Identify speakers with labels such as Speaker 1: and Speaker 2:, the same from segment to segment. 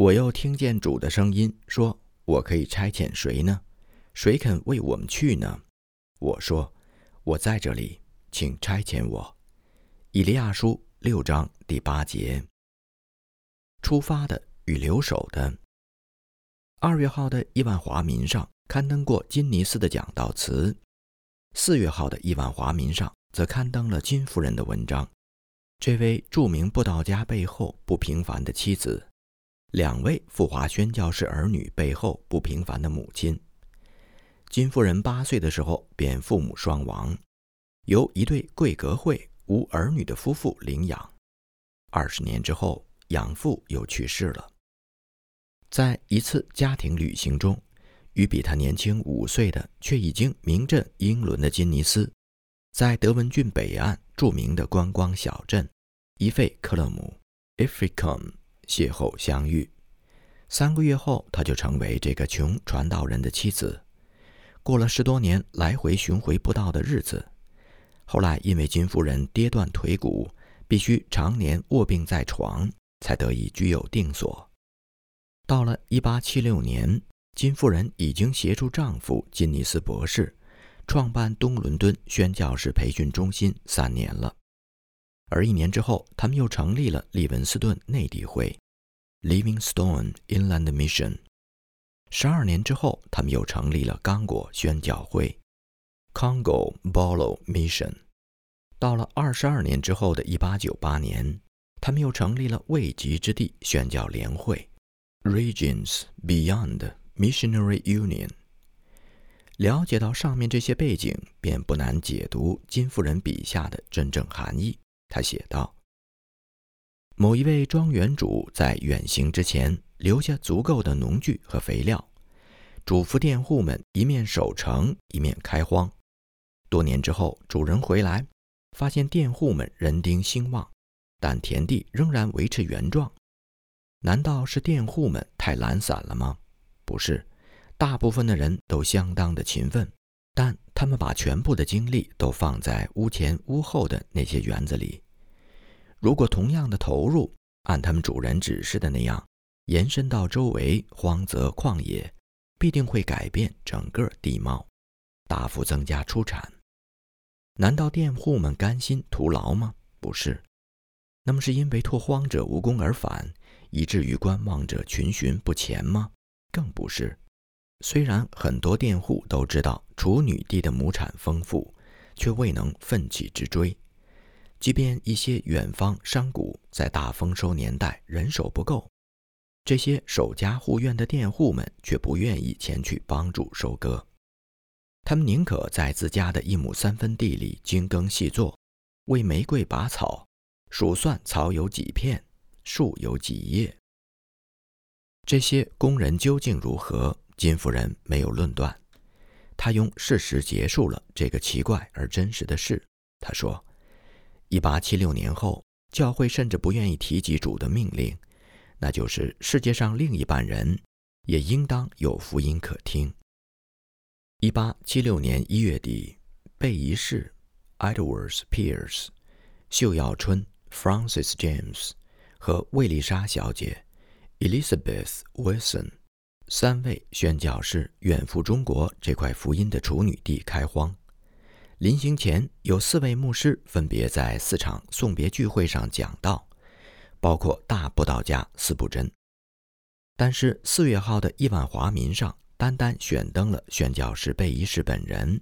Speaker 1: 我又听见主的声音说：“我可以差遣谁呢？谁肯为我们去呢？”我说：“我在这里，请差遣我。”以利亚书六章第八节。出发的与留守的。二月号的亿万华民上刊登过金尼斯的讲道词，四月号的亿万华民上则刊登了金夫人的文章。这位著名布道家背后不平凡的妻子，两位富华宣教士儿女背后不平凡的母亲。金夫人八岁的时候便父母双亡，由一对贵格会无儿女的夫妇领养。二十年之后，养父又去世了。在一次家庭旅行中，与比他年轻五岁的却已经名震英伦的金尼斯，在德文郡北岸著名的观光小镇伊费克勒姆 （i f r i c u m 邂逅相遇。三个月后，他就成为这个穷传道人的妻子。过了十多年来回巡回不到的日子，后来因为金夫人跌断腿骨，必须常年卧病在床，才得以居有定所。到了1876年，金夫人已经协助丈夫金尼斯博士创办东伦敦宣教士培训中心三年了，而一年之后，他们又成立了利文斯顿内地会 （Livingstone Inland Mission）。十二年之后，他们又成立了刚果宣教会 （Congo Bolo Mission）。到了二十二年之后的1898年，他们又成立了未及之地宣教联会。Regions Beyond Missionary Union。了解到上面这些背景，便不难解读金夫人笔下的真正含义。他写道：“某一位庄园主在远行之前留下足够的农具和肥料，嘱咐佃户们一面守城，一面开荒。多年之后，主人回来，发现佃户们人丁兴旺，但田地仍然维持原状。”难道是佃户们太懒散了吗？不是，大部分的人都相当的勤奋，但他们把全部的精力都放在屋前屋后的那些园子里。如果同样的投入，按他们主人指示的那样，延伸到周围荒泽旷野，必定会改变整个地貌，大幅增加出产。难道佃户们甘心徒劳吗？不是，那么是因为拓荒者无功而返。以至于观望者群寻不前吗？更不是。虽然很多佃户都知道处女地的亩产丰富，却未能奋起直追。即便一些远方商贾在大丰收年代人手不够，这些守家护院的佃户们却不愿意前去帮助收割。他们宁可在自家的一亩三分地里精耕细作，为玫瑰拔草，数算草有几片。树有几叶？这些工人究竟如何？金夫人没有论断，他用事实结束了这个奇怪而真实的事。他说：“一八七六年后，教会甚至不愿意提及主的命令，那就是世界上另一半人也应当有福音可听。”一八七六年一月底，贝仪士 （Edwards Pierce）、秀耀春 （Francis James）。和魏丽莎小姐 （Elizabeth Wilson） 三位宣教士远赴中国这块福音的处女地开荒。临行前，有四位牧师分别在四场送别聚会上讲道，包括大布道家斯布真。但是四月号的亿万华民上单单选登了宣教士贝伊士本人，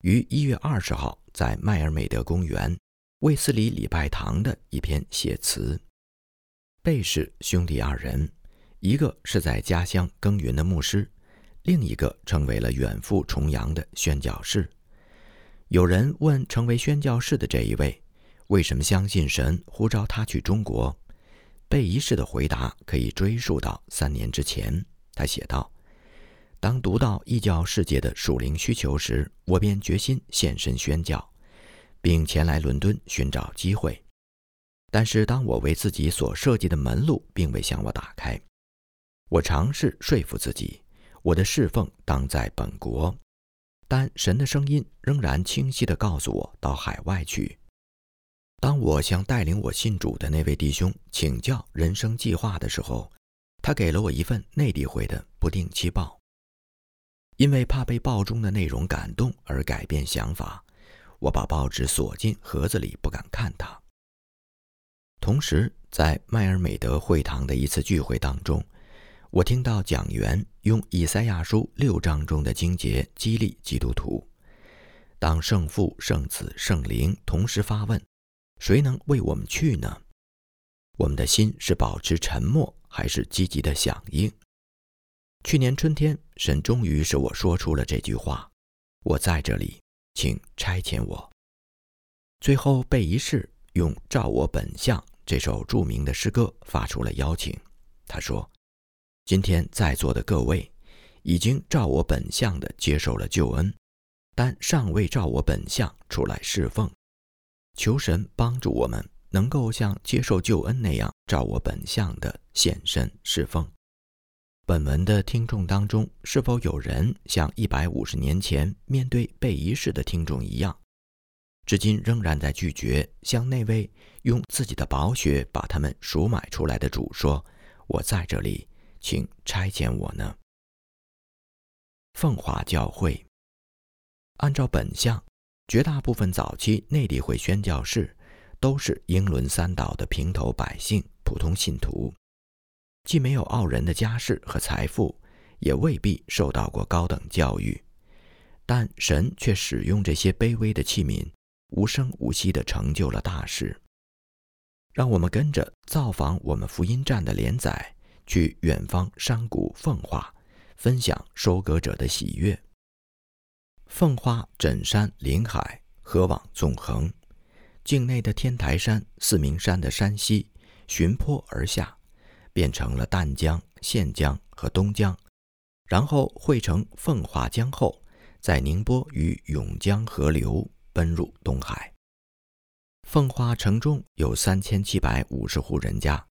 Speaker 1: 于一月二十号在迈尔美德公园卫斯理礼拜堂的一篇写词。贝氏兄弟二人，一个是在家乡耕耘的牧师，另一个成为了远赴重洋的宣教士。有人问成为宣教士的这一位，为什么相信神呼召他去中国？贝一世的回答可以追溯到三年之前。他写道：“当读到异教世界的属灵需求时，我便决心献身宣教，并前来伦敦寻找机会。”但是，当我为自己所设计的门路并未向我打开，我尝试说服自己，我的侍奉当在本国，但神的声音仍然清晰地告诉我到海外去。当我向带领我信主的那位弟兄请教人生计划的时候，他给了我一份内地会的不定期报。因为怕被报中的内容感动而改变想法，我把报纸锁进盒子里，不敢看它。同时，在迈尔美德会堂的一次聚会当中，我听到讲员用以赛亚书六章中的经节激励基督徒：当圣父、圣子、圣灵同时发问，谁能为我们去呢？我们的心是保持沉默，还是积极的响应？去年春天，神终于使我说出了这句话：“我在这里，请差遣我。”最后，贝仪士用“照我本相”这首著名的诗歌发出了邀请。他说：“今天在座的各位，已经照我本相的接受了救恩，但尚未照我本相出来侍奉。求神帮助我们，能够像接受救恩那样，照我本相的现身侍奉。”本文的听众当中，是否有人像一百五十年前面对被仪式的听众一样，至今仍然在拒绝向那位用自己的宝血把他们赎买出来的主说：“我在这里，请差遣我呢？”奉华教会按照本相，绝大部分早期内地会宣教士都是英伦三岛的平头百姓、普通信徒。既没有傲人的家世和财富，也未必受到过高等教育，但神却使用这些卑微的器皿，无声无息地成就了大事。让我们跟着造访我们福音站的连载，去远方山谷奉化，分享收割者的喜悦。奉化枕山临海，河网纵横，境内的天台山、四明山的山溪循坡而下。变成了淡江、县江和东江，然后汇成奉化江后，在宁波与永江河流奔入东海。奉化城中有三千七百五十户人家。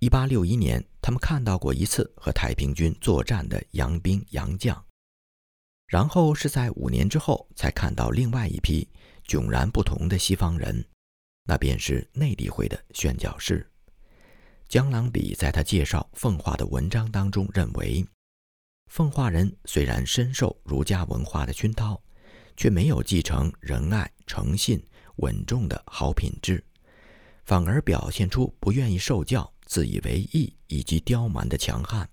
Speaker 1: 一八六一年，他们看到过一次和太平军作战的洋兵洋将，然后是在五年之后才看到另外一批迥然不同的西方人，那便是内地会的宣教士。江郎比在他介绍奉化的文章当中认为，奉化人虽然深受儒家文化的熏陶，却没有继承仁爱、诚信、稳重的好品质，反而表现出不愿意受教、自以为意以及刁蛮的强悍。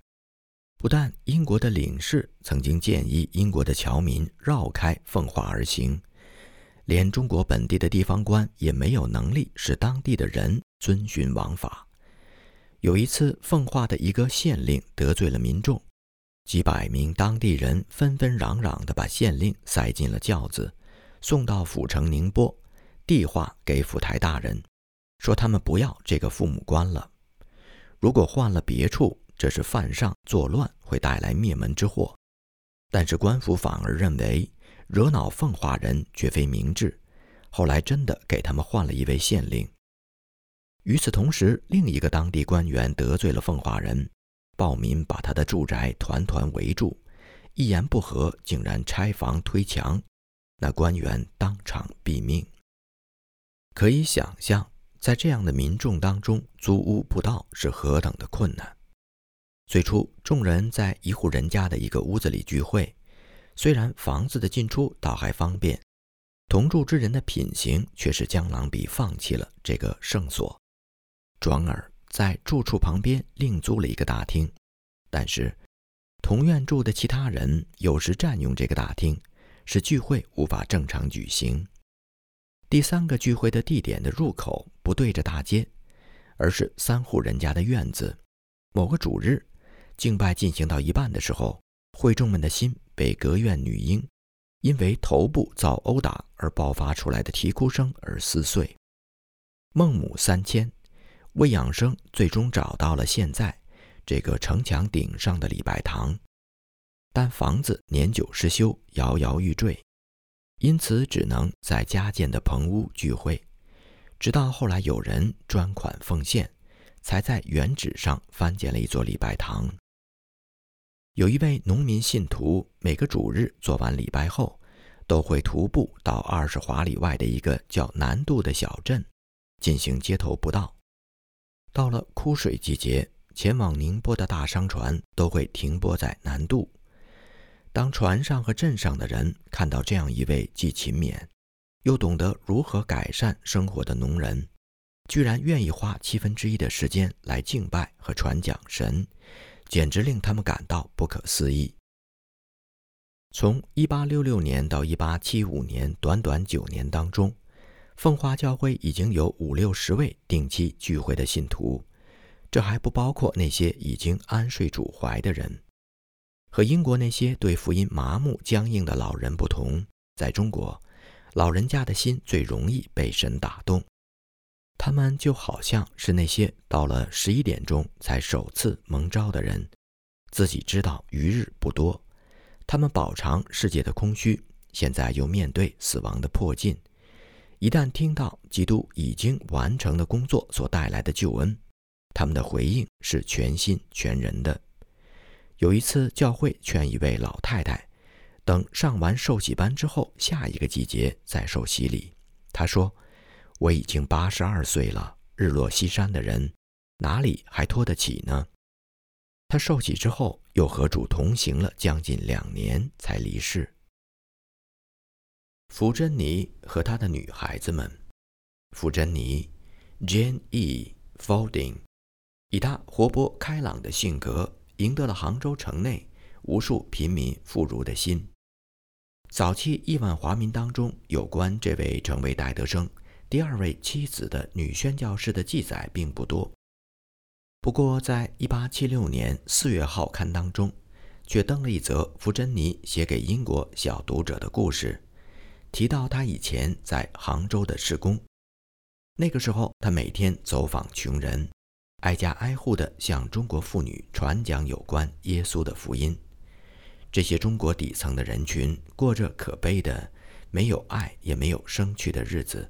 Speaker 1: 不但英国的领事曾经建议英国的侨民绕开奉化而行，连中国本地的地方官也没有能力使当地的人遵循王法。有一次，奉化的一个县令得罪了民众，几百名当地人纷纷攘攘地把县令塞进了轿子，送到府城宁波，递话给府台大人，说他们不要这个父母官了。如果换了别处，这是犯上作乱，会带来灭门之祸。但是官府反而认为惹恼奉化人绝非明智，后来真的给他们换了一位县令。与此同时，另一个当地官员得罪了奉化人，暴民把他的住宅团团围住，一言不合竟然拆房推墙，那官员当场毙命。可以想象，在这样的民众当中，租屋不到是何等的困难。最初，众人在一户人家的一个屋子里聚会，虽然房子的进出倒还方便，同住之人的品行却是江郎比放弃了这个圣所。转而在住处旁边另租了一个大厅，但是同院住的其他人有时占用这个大厅，使聚会无法正常举行。第三个聚会的地点的入口不对着大街，而是三户人家的院子。某个主日，敬拜进行到一半的时候，会众们的心被隔院女婴因为头部遭殴打而爆发出来的啼哭声而撕碎。孟母三迁。魏养生最终找到了现在这个城墙顶上的礼拜堂，但房子年久失修，摇摇欲坠，因此只能在加建的棚屋聚会。直到后来有人专款奉献，才在原址上翻建了一座礼拜堂。有一位农民信徒，每个主日做完礼拜后，都会徒步到二十华里外的一个叫南渡的小镇，进行街头布道。到了枯水季节，前往宁波的大商船都会停泊在南渡。当船上和镇上的人看到这样一位既勤勉，又懂得如何改善生活的农人，居然愿意花七分之一的时间来敬拜和传讲神，简直令他们感到不可思议。从1866年到1875年，短短九年当中，奉化教会已经有五六十位定期聚会的信徒，这还不包括那些已经安睡主怀的人。和英国那些对福音麻木僵硬的老人不同，在中国，老人家的心最容易被神打动。他们就好像是那些到了十一点钟才首次蒙召的人，自己知道余日不多。他们饱尝世界的空虚，现在又面对死亡的迫近。一旦听到基督已经完成的工作所带来的救恩，他们的回应是全心全人的。有一次，教会劝一位老太太，等上完受洗班之后，下一个季节再受洗礼。她说：“我已经八十二岁了，日落西山的人，哪里还拖得起呢？”他受洗之后，又和主同行了将近两年，才离世。福珍妮和他的女孩子们，福珍妮 （Jane E. Folding，以她活泼开朗的性格，赢得了杭州城内无数平民妇孺的心。早期亿万华民当中，有关这位成为戴德生第二位妻子的女宣教士的记载并不多。不过，在1876年4月号刊当中，却登了一则福珍妮写给英国小读者的故事，提到她以前在杭州的施工。那个时候，他每天走访穷人，挨家挨户地向中国妇女传讲有关耶稣的福音。这些中国底层的人群过着可悲的、没有爱也没有生趣的日子，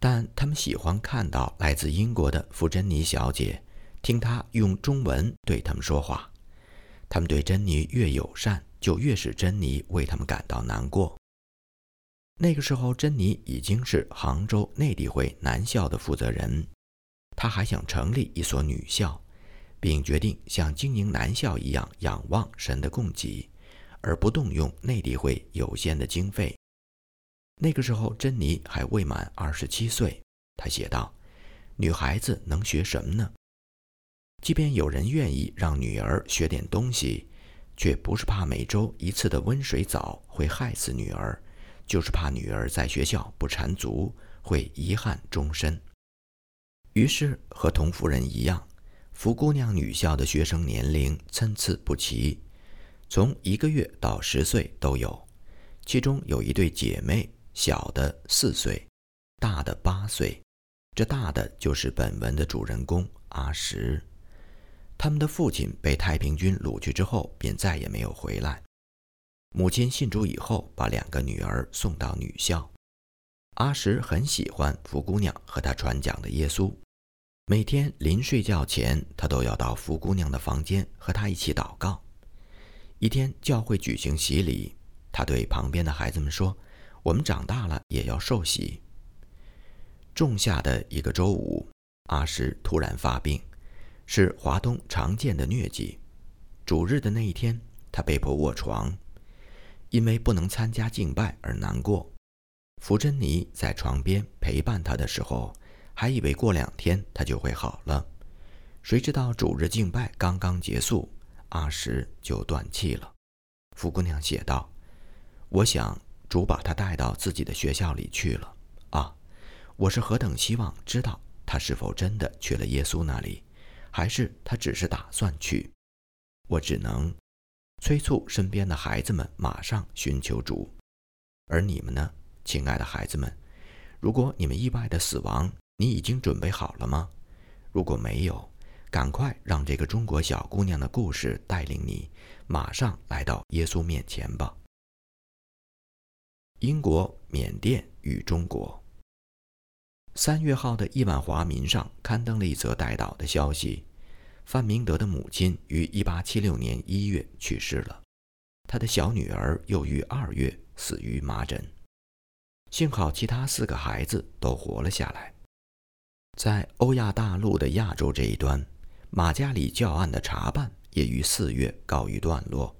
Speaker 1: 但他们喜欢看到来自英国的福珍妮小姐。听他用中文对他们说话，他们对珍妮越友善，就越使珍妮为他们感到难过。那个时候，珍妮已经是杭州内地会男校的负责人，他还想成立一所女校，并决定像经营男校一样仰望神的供给，而不动用内地会有限的经费。那个时候，珍妮还未满二十七岁。他写道：“女孩子能学什么呢？”即便有人愿意让女儿学点东西，却不是怕每周一次的温水澡会害死女儿，就是怕女儿在学校不缠足，会遗憾终身。于是和同夫人一样，福姑娘女校的学生年龄参差不齐，从一个月到十岁都有。其中有一对姐妹，小的四岁，大的八岁。这大的就是本文的主人公阿石。他们的父亲被太平军掳去之后，便再也没有回来。母亲信主以后，把两个女儿送到女校。阿石很喜欢福姑娘和她传讲的耶稣，每天临睡觉前，他都要到福姑娘的房间和她一起祷告。一天教会举行洗礼，他对旁边的孩子们说：“我们长大了也要受洗。”仲夏的一个周五，阿石突然发病。是华东常见的疟疾。主日的那一天，他被迫卧床，因为不能参加敬拜而难过。福珍妮在床边陪伴他的时候，还以为过两天他就会好了。谁知道主日敬拜刚刚结束，阿石就断气了。福姑娘写道：“我想主把他带到自己的学校里去了。啊，我是何等希望知道他是否真的去了耶稣那里。”还是他只是打算去，我只能催促身边的孩子们马上寻求主。而你们呢，亲爱的孩子们？如果你们意外的死亡，你已经准备好了吗？如果没有，赶快让这个中国小姑娘的故事带领你，马上来到耶稣面前吧。英国、缅甸与中国。三月号的亿万华民上刊登了一则带倒的消息：范明德的母亲于1876年1月去世了，他的小女儿又于2月死于麻疹。幸好其他四个孩子都活了下来。在欧亚大陆的亚洲这一端，马加里教案的查办也于四月告一段落。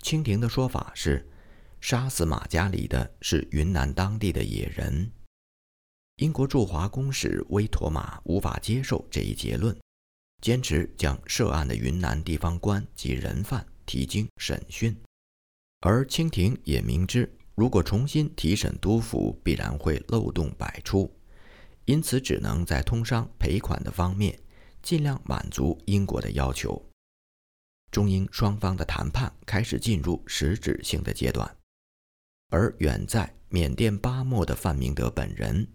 Speaker 1: 清廷的说法是，杀死马加里的是云南当地的野人。英国驻华公使威妥玛无法接受这一结论，坚持将涉案的云南地方官及人犯提经审讯。而清廷也明知，如果重新提审督府，必然会漏洞百出，因此只能在通商赔款的方面尽量满足英国的要求。中英双方的谈判开始进入实质性的阶段，而远在缅甸巴莫的范明德本人，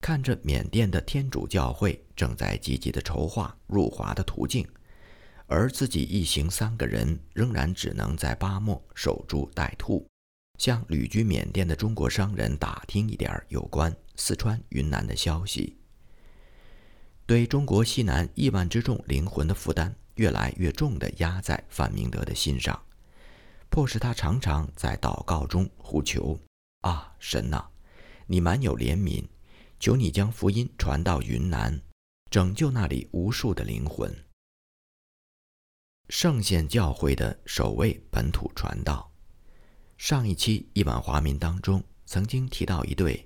Speaker 1: 看着缅甸的天主教会正在积极的筹划入华的途径，而自己一行三个人仍然只能在巴莫守株待兔，向旅居缅甸的中国商人打听一点有关四川、云南的消息。对中国西南亿万之众灵魂的负担。越来越重地压在范明德的心上，迫使他常常在祷告中呼求：“啊，神呐，你满有怜悯，求你将福音传到云南，拯救那里无数的灵魂。”圣贤教会的首位本土传道。上一期亿万华民当中曾经提到一对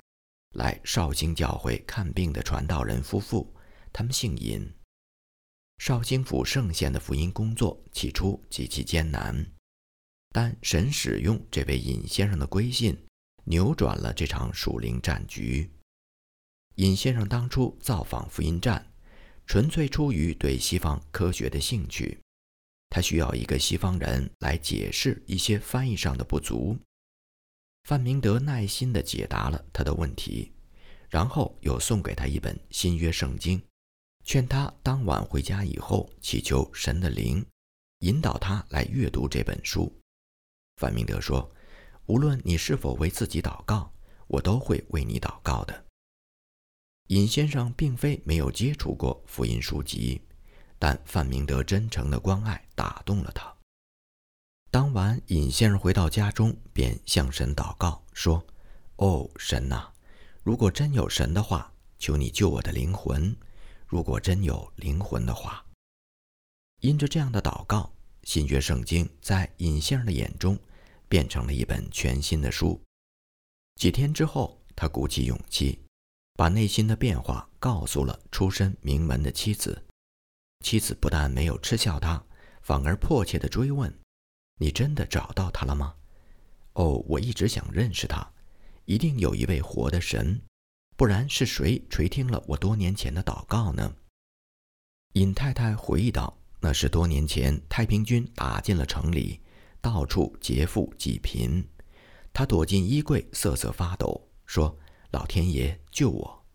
Speaker 1: 来绍兴教会看病的传道人夫妇，他们姓尹。绍兴府圣县的福音工作起初极其艰难，但神使用这位尹先生的归信，扭转了这场属灵战局。尹先生当初造访福音站，纯粹出于对西方科学的兴趣，他需要一个西方人来解释一些翻译上的不足。范明德耐心地解答了他的问题，然后又送给他一本新约圣经。劝他当晚回家以后，祈求神的灵引导他来阅读这本书。范明德说：“无论你是否为自己祷告，我都会为你祷告的。”尹先生并非没有接触过福音书籍，但范明德真诚的关爱打动了他。当晚，尹先生回到家中，便向神祷告说：“哦，神呐，如果真有神的话，求你救我的灵魂。”如果真有灵魂的话，因着这样的祷告，新约圣经在尹先生的眼中变成了一本全新的书。几天之后，他鼓起勇气，把内心的变化告诉了出身名门的妻子。妻子不但没有嗤笑他，反而迫切地追问：“你真的找到他了吗？”“哦，我一直想认识他，一定有一位活的神。”不然是谁垂听了我多年前的祷告呢？尹太太回忆道：“那是多年前太平军打进了城里，到处劫富济贫。他躲进衣柜，瑟瑟发抖，说：‘老天爷救我！’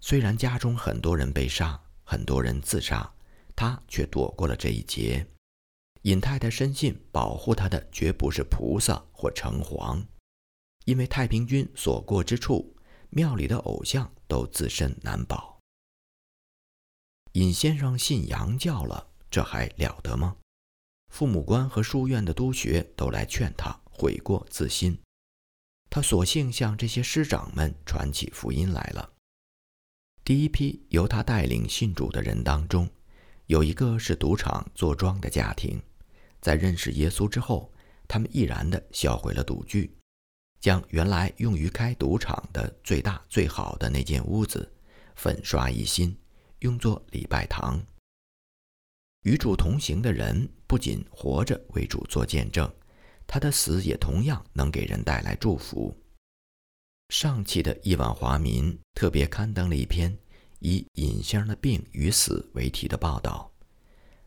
Speaker 1: 虽然家中很多人被杀，很多人自杀，他却躲过了这一劫。尹太太深信，保护他的绝不是菩萨或城隍，因为太平军所过之处。”庙里的偶像都自身难保。尹先生信洋教了，这还了得吗？父母官和书院的督学都来劝他悔过自新，他索性向这些师长们传起福音来了。第一批由他带领信主的人当中，有一个是赌场坐庄的家庭，在认识耶稣之后，他们毅然地销毁了赌具。将原来用于开赌场的最大最好的那间屋子粉刷一新，用作礼拜堂。与主同行的人不仅活着为主做见证，他的死也同样能给人带来祝福。上期的亿万华民特别刊登了一篇以“尹先生的病与死”为题的报道，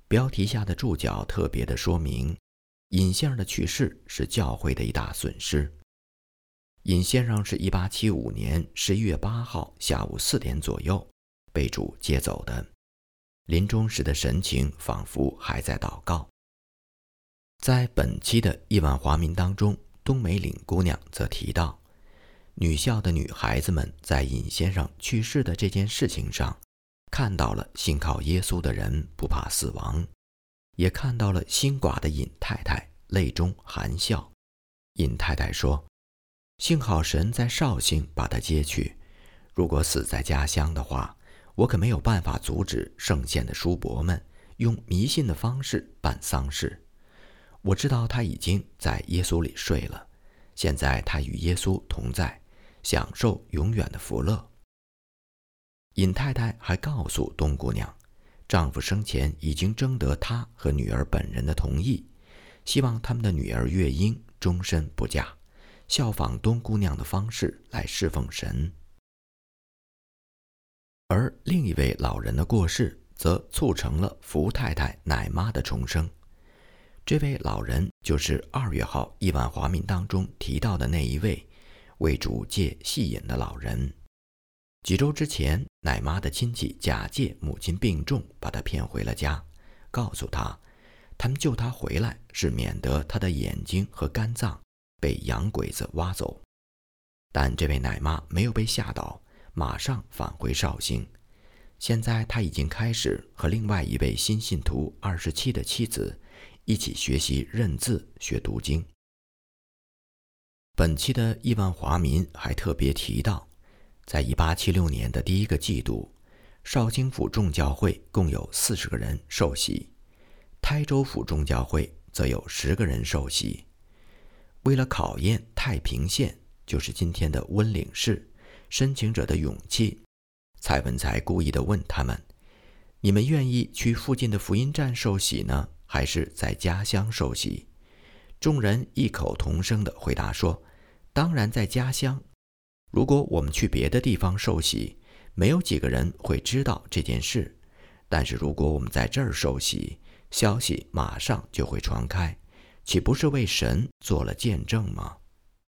Speaker 1: 标题下的注脚特别的说明，尹先生的去世是教会的一大损失。尹先生是一八七五年十一月八号下午四点左右被主接走的，临终时的神情仿佛还在祷告。在本期的亿万华民当中，冬梅岭姑娘则提到，女校的女孩子们在尹先生去世的这件事情上，看到了信靠耶稣的人不怕死亡，也看到了心寡的尹太太泪中含笑。尹太太说。幸好神在绍兴把他接去，如果死在家乡的话，我可没有办法阻止圣县的叔伯们用迷信的方式办丧事。我知道他已经在耶稣里睡了，现在他与耶稣同在，享受永远的福乐。尹太太还告诉东姑娘，丈夫生前已经征得她和女儿本人的同意，希望他们的女儿月英终身不嫁，效仿东姑娘的方式来侍奉神。而另一位老人的过世，则促成了福太太奶妈的重生。这位老人就是二月号亿万华民当中提到的那一位，为主借戏引的老人。几周之前，奶妈的亲戚假借母亲病重，把她骗回了家，告诉她，他们救她回来是免得她的眼睛和肝脏被洋鬼子挖走。但这位奶妈没有被吓倒。马上返回绍兴，现在他已经开始和另外一位新信徒二十七的妻子一起学习认字、学读经。本期的亿万华民还特别提到，在一八七六年的第一个季度，绍兴府众教会共有四十个人受洗，台州府众教会则有十个人受洗。为了考验太平县，就是今天的温岭市。申请者的勇气，蔡文才故意的问他们：“你们愿意去附近的福音站受洗呢，还是在家乡受洗？”众人异口同声的回答说：“当然在家乡。如果我们去别的地方受洗，没有几个人会知道这件事；但是如果我们在这儿受洗，消息马上就会传开，岂不是为神做了见证吗？”